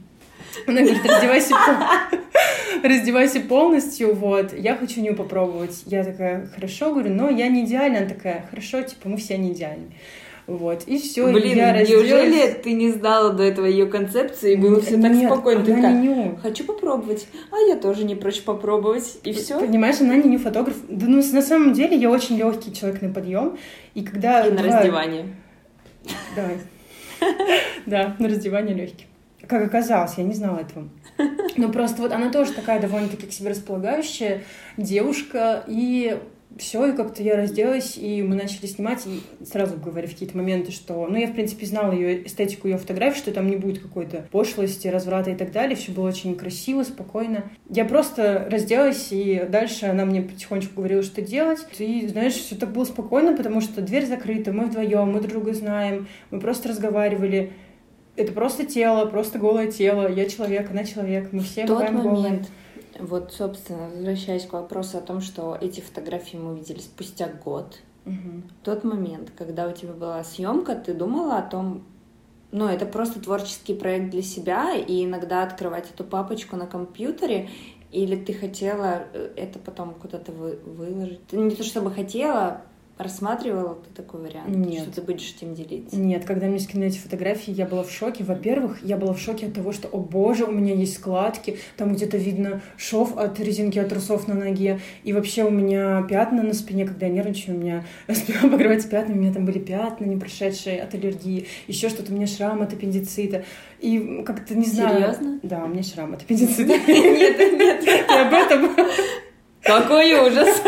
Она говорит, раздевайся, раздевайся полностью, вот, я хочу нее попробовать. Я такая, хорошо, говорю, но я не идеальна. Она такая, хорошо, типа, мы все не идеальны. Вот, и все. Блин, я неужели ты не знала до этого ее концепции, и было все так Нет, спокойно? Ты такая, не хочу попробовать, а я тоже не прочь попробовать, и все. Понимаешь, она не фотограф. Да, ну, на самом деле, я очень легкий человек на подъем, и когда... И на раздевание. Да. Да, на раздевание легкий. Как оказалось, я не знала этого. Но просто вот она тоже такая довольно-таки к себе располагающая девушка, и все, и как-то я разделась, и мы начали снимать, и сразу говорю в какие-то моменты, что, ну, я, в принципе, знала ее эстетику ее фотографий, что там не будет какой-то пошлости, разврата и так далее, все было очень красиво, спокойно. Я просто разделась, и дальше она мне потихонечку говорила, что делать, и, знаешь, все так было спокойно, потому что дверь закрыта, мы вдвоем, мы друг друга знаем, мы просто разговаривали, это просто тело, просто голое тело, я человек, она человек, мы все Тот момент, голые вот, собственно, возвращаясь к вопросу о том, что эти фотографии мы увидели спустя год. Угу. Тот момент, когда у тебя была съемка, ты думала о том, ну, это просто творческий проект для себя, и иногда открывать эту папочку на компьютере, или ты хотела э, это потом куда-то вы, выложить? Не то чтобы хотела, Рассматривала ты такой вариант? Нет. Что ты будешь этим делиться? Нет, когда мне скинули эти фотографии, я была в шоке. Во-первых, я была в шоке от того, что, о боже, у меня есть складки, там где-то видно шов от резинки от трусов на ноге, и вообще у меня пятна на спине, когда я нервничаю, у меня спина покрывается пятнами, у меня там были пятна, не прошедшие от аллергии, еще что-то, у меня шрам от аппендицита. И как-то не знаю... Серьезно? Да, у меня шрам от аппендицита. Нет, нет, об этом... Какой ужас!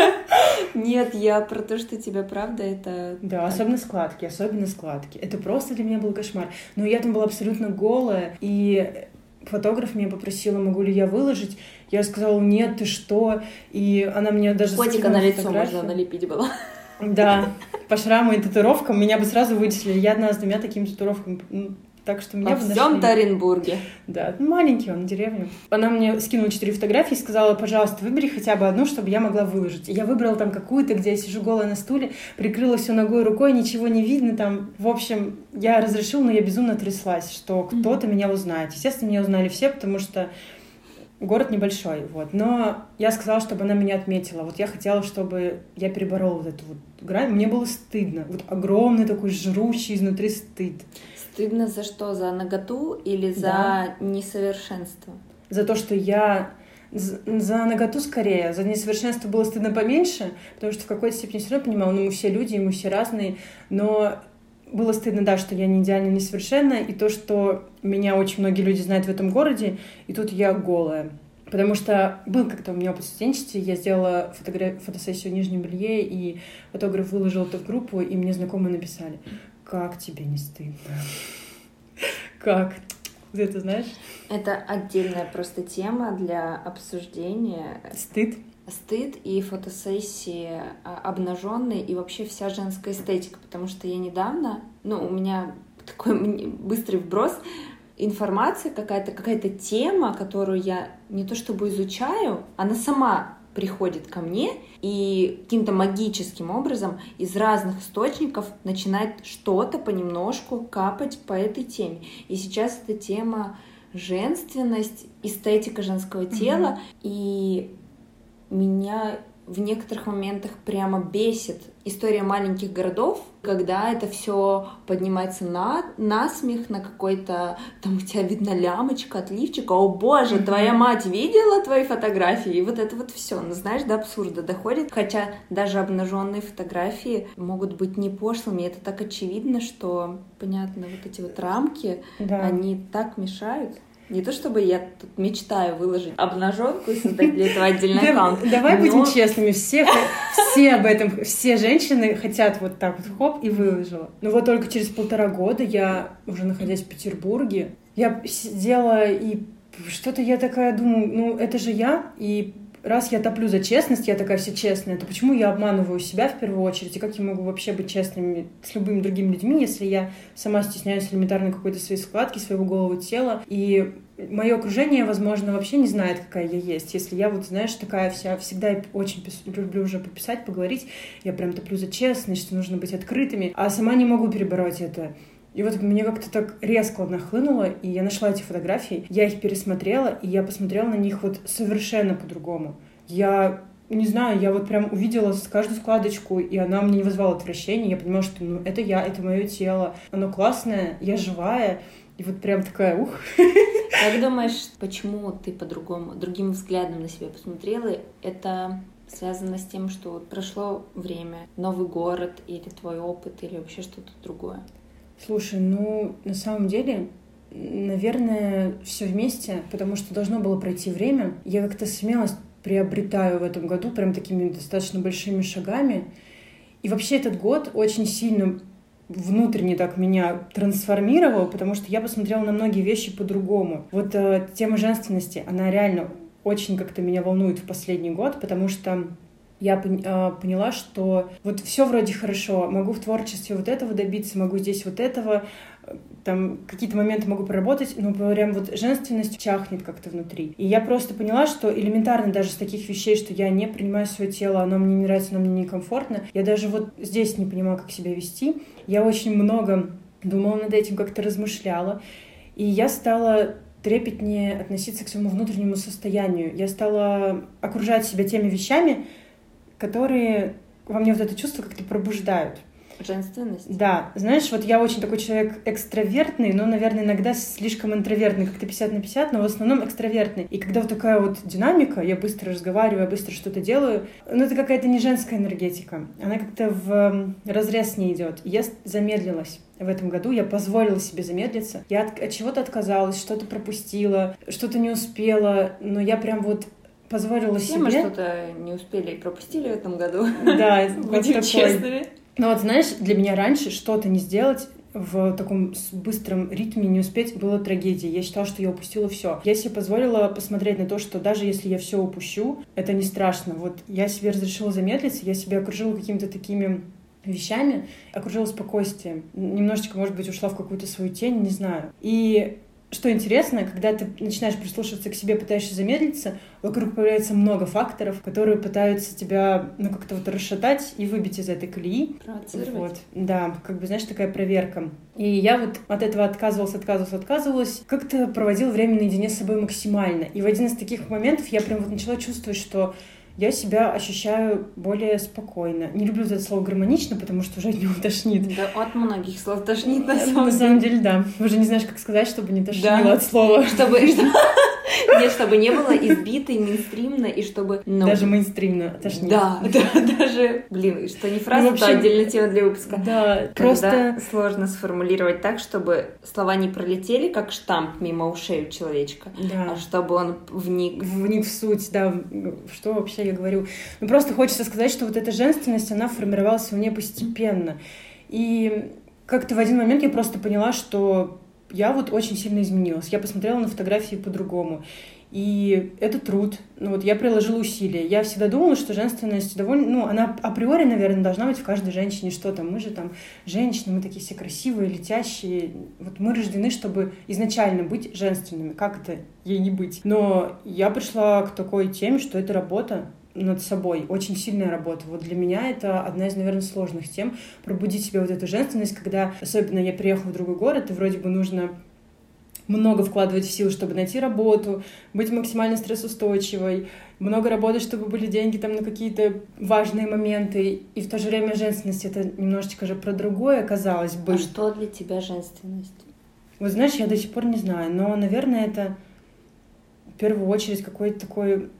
Нет, я про то, что тебя правда это... Да, особенно складки, особенно складки. Это просто для меня был кошмар. Но я там была абсолютно голая, и фотограф меня попросила, могу ли я выложить. Я сказала, нет, ты что? И она мне даже Котика на лицо можно налепить было. Да, по шраму и татуировкам меня бы сразу вычислили. Я одна с двумя такими татуировками так что меня Во всем Таренбурге. Да, маленький он, деревню. Она мне скинула четыре фотографии и сказала, пожалуйста, выбери хотя бы одну, чтобы я могла выложить. И я выбрала там какую-то, где я сижу голая на стуле, прикрыла все ногой рукой, ничего не видно там. В общем, я разрешила, но я безумно тряслась, что кто-то mm-hmm. меня узнает. Естественно, меня узнали все, потому что город небольшой, вот. Но я сказала, чтобы она меня отметила. Вот я хотела, чтобы я переборола вот эту вот грань. Мне было стыдно. Вот огромный такой жрущий изнутри стыд. Стыдно за что? За наготу или за да. несовершенство? За то, что я за наготу скорее, за несовершенство было стыдно поменьше, потому что в какой-то степени все равно понимала, ну мы все люди, мы все разные, но было стыдно, да, что я не идеально, несовершенна, и то, что меня очень многие люди знают в этом городе, и тут я голая. Потому что был как-то у меня опыт в студенчестве, я сделала фотограф... фотосессию в Нижнем Белье, и фотограф выложил это в группу, и мне знакомые написали, как тебе не стыдно? Как? Ты это знаешь? Это отдельная просто тема для обсуждения. Стыд? Стыд и фотосессии а, обнаженные и вообще вся женская эстетика, потому что я недавно, ну, у меня такой быстрый вброс, информация какая-то, какая-то тема, которую я не то чтобы изучаю, она сама приходит ко мне и каким-то магическим образом из разных источников начинает что-то понемножку капать по этой теме. И сейчас эта тема женственность, эстетика женского тела, mm-hmm. и меня в некоторых моментах прямо бесит история маленьких городов, когда это все поднимается на, на смех, на какой-то, там у тебя видна лямочка, отливчик, о боже, твоя мать видела твои фотографии, и вот это вот все, ну знаешь, до абсурда доходит, хотя даже обнаженные фотографии могут быть не пошлыми, это так очевидно, что, понятно, вот эти вот рамки, да. они так мешают. Не то чтобы я тут мечтаю выложить обнаженку и создать для этого отдельный аккаунт. Давай будем честными, все, все об этом, все женщины хотят вот так вот хоп и выложила. Но вот только через полтора года я, уже находясь в Петербурге, я сидела и что-то я такая думаю, ну это же я, и раз я топлю за честность, я такая вся честная, то почему я обманываю себя в первую очередь? И как я могу вообще быть честными с любыми другими людьми, если я сама стесняюсь элементарно какой-то своей складки, своего голого тела? И мое окружение, возможно, вообще не знает, какая я есть. Если я вот, знаешь, такая вся, всегда очень люблю уже пописать, поговорить, я прям топлю за честность, что нужно быть открытыми, а сама не могу перебороть это. И вот мне как-то так резко нахлынуло, и я нашла эти фотографии, я их пересмотрела, и я посмотрела на них вот совершенно по-другому. Я не знаю, я вот прям увидела каждую складочку, и она мне не вызвала отвращения. Я понимала, что ну, это я, это мое тело. Оно классное, я живая. И вот прям такая, ух. Как думаешь, почему ты по-другому, другим взглядом на себя посмотрела? Это связано с тем, что прошло время, новый город или твой опыт, или вообще что-то другое? Слушай, ну, на самом деле, наверное, все вместе, потому что должно было пройти время. Я как-то смелость приобретаю в этом году прям такими достаточно большими шагами. И вообще этот год очень сильно внутренне так меня трансформировал, потому что я посмотрела на многие вещи по-другому. Вот э, тема женственности, она реально очень как-то меня волнует в последний год, потому что я а, поняла, что вот все вроде хорошо, могу в творчестве вот этого добиться, могу здесь вот этого, там какие-то моменты могу проработать, но прям вот женственность чахнет как-то внутри. И я просто поняла, что элементарно даже с таких вещей, что я не принимаю свое тело, оно мне не нравится, оно мне некомфортно, я даже вот здесь не понимаю, как себя вести. Я очень много думала над этим, как-то размышляла. И я стала трепетнее относиться к своему внутреннему состоянию. Я стала окружать себя теми вещами, которые во мне вот это чувство как-то пробуждают. Женственность? Да. Знаешь, вот я очень такой человек экстравертный, но, наверное, иногда слишком интровертный, как-то 50 на 50, но в основном экстравертный. И когда вот такая вот динамика, я быстро разговариваю, я быстро что-то делаю, ну, это какая-то не женская энергетика. Она как-то в разрез не идет. Я замедлилась в этом году я позволила себе замедлиться. Я от, от чего-то отказалась, что-то пропустила, что-то не успела, но я прям вот позволила Все себе... мы что-то не успели и пропустили в этом году. Да, будем честными. Ну вот, знаешь, для меня раньше что-то не сделать в таком быстром ритме не успеть было трагедией. Я считала, что я упустила все. Я себе позволила посмотреть на то, что даже если я все упущу, это не страшно. Вот я себе разрешила замедлиться, я себя окружила какими-то такими вещами, окружила спокойствием. Немножечко, может быть, ушла в какую-то свою тень, не знаю. И что интересно, когда ты начинаешь прислушиваться к себе, пытаешься замедлиться, вокруг появляется много факторов, которые пытаются тебя, ну, как-то вот расшатать и выбить из этой колеи. Вот, да, как бы, знаешь, такая проверка. И я вот от этого отказывалась, отказывалась, отказывалась. Как-то проводила время наедине с собой максимально. И в один из таких моментов я прям вот начала чувствовать, что я себя ощущаю более спокойно. Не люблю это слово гармонично, потому что уже от него тошнит. Да, от многих слов тошнит, на самом, на самом деле. да. Уже не знаешь, как сказать, чтобы не тошнило да. от слова. Чтобы, Нет, чтобы не было избито и мейнстримно, и чтобы... Ну, даже мейнстримно тошнит. Да, да, даже... Блин, что не фраза, ну, общем, то отдельная тема для выпуска. Да, просто... сложно сформулировать так, чтобы слова не пролетели, как штамп мимо ушей у человечка, да. а чтобы он вник... Вник в суть, да, что вообще я говорю. Ну, просто хочется сказать, что вот эта женственность, она формировалась у меня постепенно. И как-то в один момент я просто поняла, что я вот очень сильно изменилась. Я посмотрела на фотографии по-другому. И это труд. Ну вот я приложила усилия. Я всегда думала, что женственность довольно... Ну, она априори, наверное, должна быть в каждой женщине. Что там? Мы же там женщины, мы такие все красивые, летящие. Вот мы рождены, чтобы изначально быть женственными. Как это ей не быть? Но я пришла к такой теме, что это работа над собой, очень сильная работа. Вот для меня это одна из, наверное, сложных тем, пробудить себе вот эту женственность, когда, особенно я приехала в другой город, и вроде бы нужно много вкладывать в силы, чтобы найти работу, быть максимально стрессоустойчивой, много работать, чтобы были деньги там на какие-то важные моменты, и в то же время женственность это немножечко же про другое, казалось бы. А что для тебя женственность? Вот знаешь, я до сих пор не знаю, но, наверное, это в первую очередь какой-то такой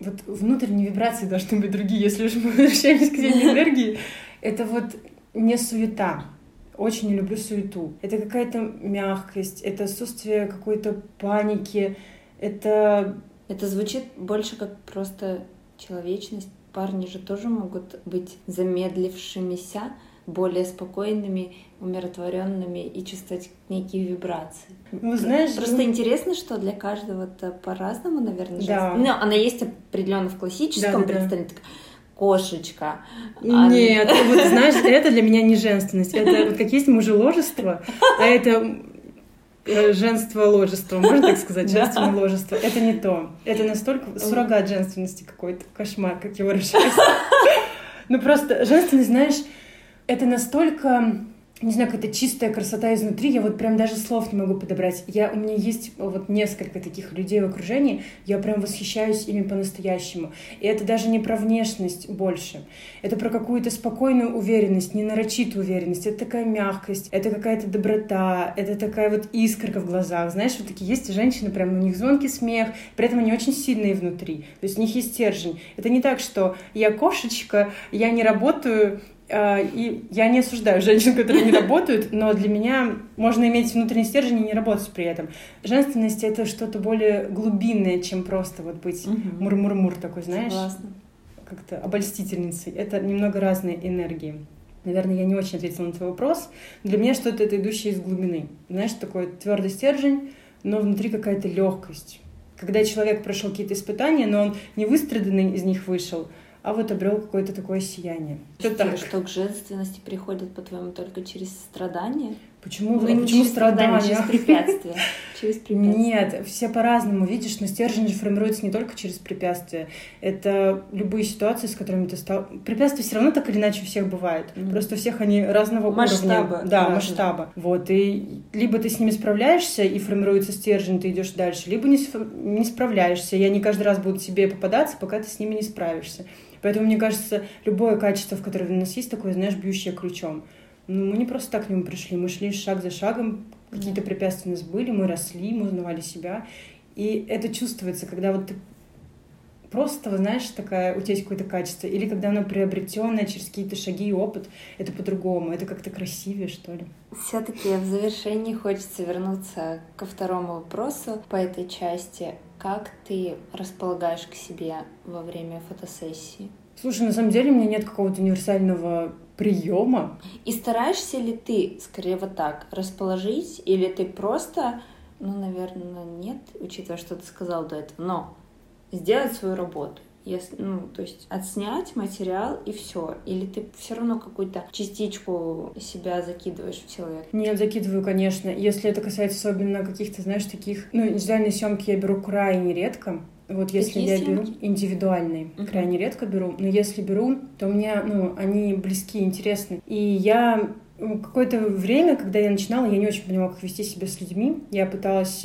вот внутренние вибрации должны быть другие, если уж мы возвращаемся к теме энергии. Это вот не суета. Очень не люблю суету. Это какая-то мягкость, это отсутствие какой-то паники, это... Это звучит больше как просто человечность. Парни же тоже могут быть замедлившимися, более спокойными, умиротворенными и чувствовать некие вибрации. Ну, знаешь, просто ну... интересно, что для каждого это по-разному, наверное. Да. Ну, она есть определенно в классическом да, представлении. Да, да кошечка. А Нет, а... вот знаешь, это для меня не женственность. Это вот как есть мужеложество, а это э, женство ложество, можно так сказать, женственное ложество. Это не то. Это настолько суррогат женственности какой-то, кошмар, как его выражаюсь. Ну просто женственность, знаешь, это настолько не знаю, какая-то чистая красота изнутри, я вот прям даже слов не могу подобрать. Я, у меня есть вот несколько таких людей в окружении, я прям восхищаюсь ими по-настоящему. И это даже не про внешность больше, это про какую-то спокойную уверенность, не нарочитую уверенность, это такая мягкость, это какая-то доброта, это такая вот искорка в глазах. Знаешь, вот такие есть женщины, прям у них звонкий смех, при этом они очень сильные внутри, то есть у них есть стержень. Это не так, что я кошечка, я не работаю, и я не осуждаю женщин, которые не работают, но для меня можно иметь внутренний стержень и не работать при этом. Женственность — это что-то более глубинное, чем просто вот быть мур-мур-мур такой, знаешь? Согласна. Как-то обольстительницей. Это немного разные энергии. Наверное, я не очень ответила на твой вопрос. Для меня что-то это идущее из глубины. Знаешь, такой твердый стержень, но внутри какая-то легкость. Когда человек прошел какие-то испытания, но он не выстраданный из них вышел, а вот обрел какое-то такое сияние. Что, так. что к женственности приходит, по-твоему, только через страдания? Почему, ну, почему через страдания? Через препятствия. через препятствия. Нет, все по-разному, видишь, но стержень же формируется не только через препятствия. Это любые ситуации, с которыми ты стал... Препятствия все равно так или иначе у всех бывают. Mm-hmm. Просто у всех они разного масштаба, уровня. Да, разного. масштаба. Вот, и либо ты с ними справляешься, и формируется стержень, ты идешь дальше, либо не, не справляешься, и они каждый раз будут тебе попадаться, пока ты с ними не справишься. Поэтому, мне кажется, любое качество, в которое у нас есть, такое, знаешь, бьющее ключом. Ну, мы не просто так к нему пришли, мы шли шаг за шагом, какие-то препятствия у нас были, мы росли, мы узнавали себя. И это чувствуется, когда вот ты просто, знаешь, такая, у тебя есть какое-то качество, или когда оно приобретенное через какие-то шаги и опыт, это по-другому, это как-то красивее, что ли. Все-таки в завершении хочется вернуться ко второму вопросу по этой части. Как ты располагаешь к себе во время фотосессии? Слушай, на самом деле у меня нет какого-то универсального приема. И стараешься ли ты, скорее вот так, расположить, или ты просто, ну, наверное, нет, учитывая, что ты сказал до этого, но сделать свою работу? Если, ну, то есть отснять материал и все. Или ты все равно какую-то частичку себя закидываешь в человека? Нет, закидываю, конечно. Если это касается особенно каких-то, знаешь, таких... Ну, индивидуальные съемки я беру крайне редко. Вот если Какие я съемки? беру индивидуальные, uh-huh. крайне редко беру, но если беру, то меня, ну, они близки, интересны. И я какое-то время, когда я начинала, я не очень понимала, как вести себя с людьми. Я пыталась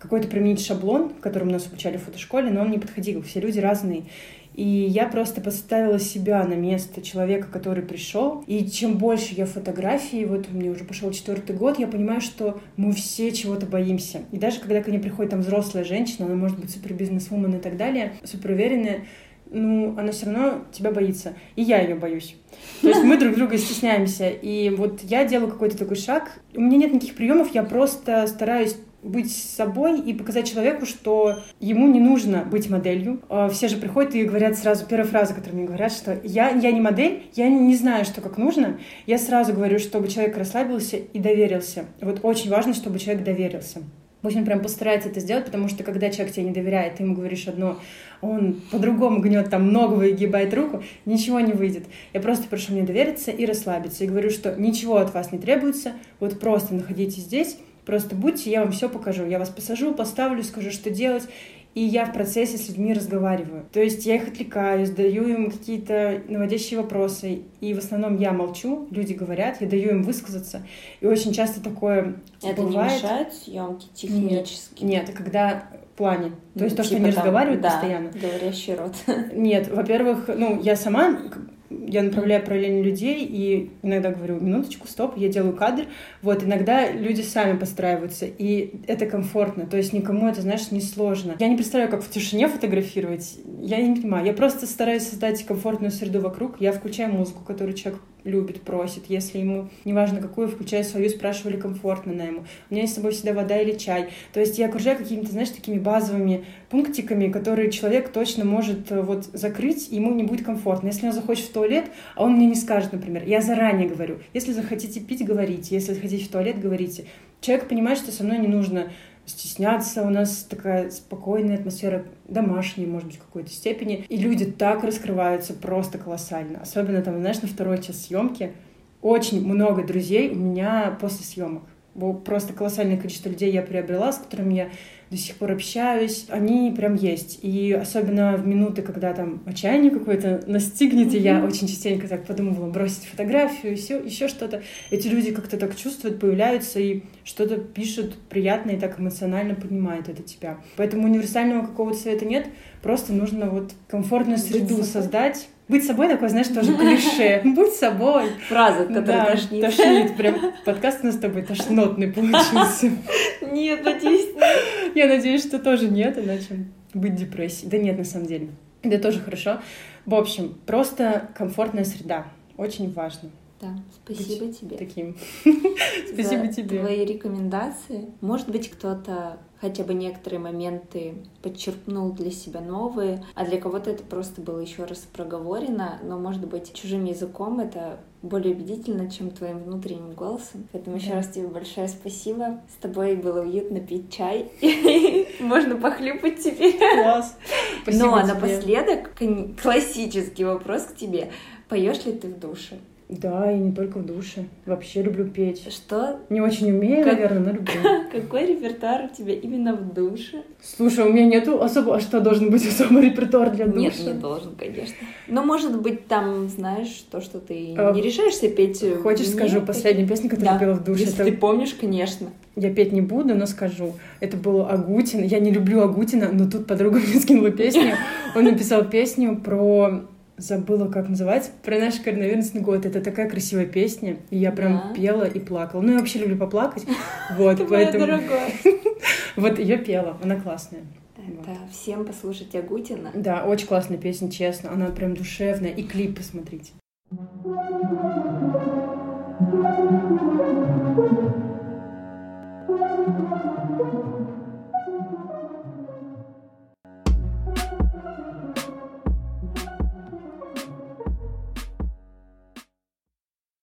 какой-то применить шаблон, которым нас обучали в фотошколе, но он не подходил. Все люди разные. И я просто поставила себя на место человека, который пришел. И чем больше я фотографии, вот меня уже пошел четвертый год, я понимаю, что мы все чего-то боимся. И даже когда ко мне приходит там взрослая женщина, она может быть супер бизнесвумен и так далее, супер уверенная, ну, она все равно тебя боится. И я ее боюсь. То есть мы друг друга стесняемся. И вот я делаю какой-то такой шаг. У меня нет никаких приемов, я просто стараюсь быть собой и показать человеку, что ему не нужно быть моделью. А, все же приходят и говорят сразу, первая фраза, которую мне говорят, что я, я не модель, я не знаю, что как нужно. Я сразу говорю, чтобы человек расслабился и доверился. Вот очень важно, чтобы человек доверился. Пусть прям постарается это сделать, потому что когда человек тебе не доверяет, ты ему говоришь одно, он по-другому гнет там ногу выгибает руку, ничего не выйдет. Я просто прошу мне довериться и расслабиться. И говорю, что ничего от вас не требуется, вот просто находитесь здесь, Просто будьте, я вам все покажу. Я вас посажу, поставлю, скажу, что делать. и я в процессе с людьми разговариваю. То есть я их отвлекаю, задаю им какие-то наводящие вопросы, и в основном я молчу, люди говорят, я даю им высказаться, и очень часто такое Это бывает. не мешает съемки технически? Нет, нет, когда плане. То есть то, что типа они там, разговаривают да, постоянно. говорящий рот. Нет, во-первых, ну, я сама я направляю параллельно людей и иногда говорю, минуточку, стоп, я делаю кадр. Вот, иногда люди сами подстраиваются, и это комфортно, то есть никому это, знаешь, не сложно. Я не представляю, как в тишине фотографировать, я не понимаю. Я просто стараюсь создать комфортную среду вокруг, я включаю музыку, которую человек любит, просит. Если ему, неважно какую, включая свою, спрашивали, комфортно на ему. У меня есть с собой всегда вода или чай. То есть я окружаю какими-то, знаешь, такими базовыми пунктиками, которые человек точно может э, вот закрыть, и ему не будет комфортно. Если он захочет в туалет, а он мне не скажет, например, я заранее говорю, если захотите пить, говорите, если захотите в туалет, говорите. Человек понимает, что со мной не нужно стесняться, у нас такая спокойная атмосфера, домашняя, может быть, в какой-то степени. И люди так раскрываются просто колоссально. Особенно там, знаешь, на второй час съемки. Очень много друзей у меня после съемок. Просто колоссальное количество людей я приобрела, с которыми я до сих пор общаюсь, они прям есть. И особенно в минуты, когда там отчаяние какое-то настигнет, mm-hmm. и я очень частенько так подумывала бросить фотографию, еще, еще что-то. Эти люди как-то так чувствуют, появляются и что-то пишут приятное и так эмоционально поднимают это тебя. Поэтому универсального какого-то совета нет, просто нужно вот комфортную среду создать, быть собой такое, знаешь, тоже клише. Будь собой. Фраза, которая да, тошнит. Тошнит. Прям подкаст у нас с тобой тошнотный получился. Нет, надеюсь, Я надеюсь, что тоже нет, иначе быть депрессией. Да нет, на самом деле. Это тоже хорошо. В общем, просто комфортная среда. Очень важно. Да, спасибо быть тебе. Таким. спасибо тебе. Твои рекомендации. Может быть, кто-то хотя бы некоторые моменты подчеркнул для себя новые, а для кого-то это просто было еще раз проговорено, но, может быть, чужим языком это более убедительно, чем твоим внутренним голосом. Поэтому да. еще раз тебе большое спасибо. С тобой было уютно пить чай. Можно похлюпать тебе. Класс. Спасибо Но напоследок классический вопрос к тебе. Поешь ли ты в душе? Да, и не только в душе. Вообще люблю петь. Что? Не очень умею, как... наверное, но люблю. Какой репертуар у тебя именно в душе? Слушай, у меня нету особо... А что, должен быть особый репертуар для души? Нет, не должен, конечно. Но, может быть, там, знаешь, то, что ты а... не решаешься петь... Э, Хочешь, Нет, скажу последнюю песню, которую да. пела в душе? Если это... ты помнишь, конечно. Я петь не буду, но скажу. Это был Агутин. Я не люблю Агутина, но тут подруга мне скинула песню. Он написал песню про забыла, как называется, про наш коронавирусный год. Это такая красивая песня, и я прям да. пела и плакала. Ну, я вообще люблю поплакать, вот, поэтому... Вот ее пела, она классная. Это всем послушать Агутина. Да, очень классная песня, честно. Она прям душевная. И клип посмотрите.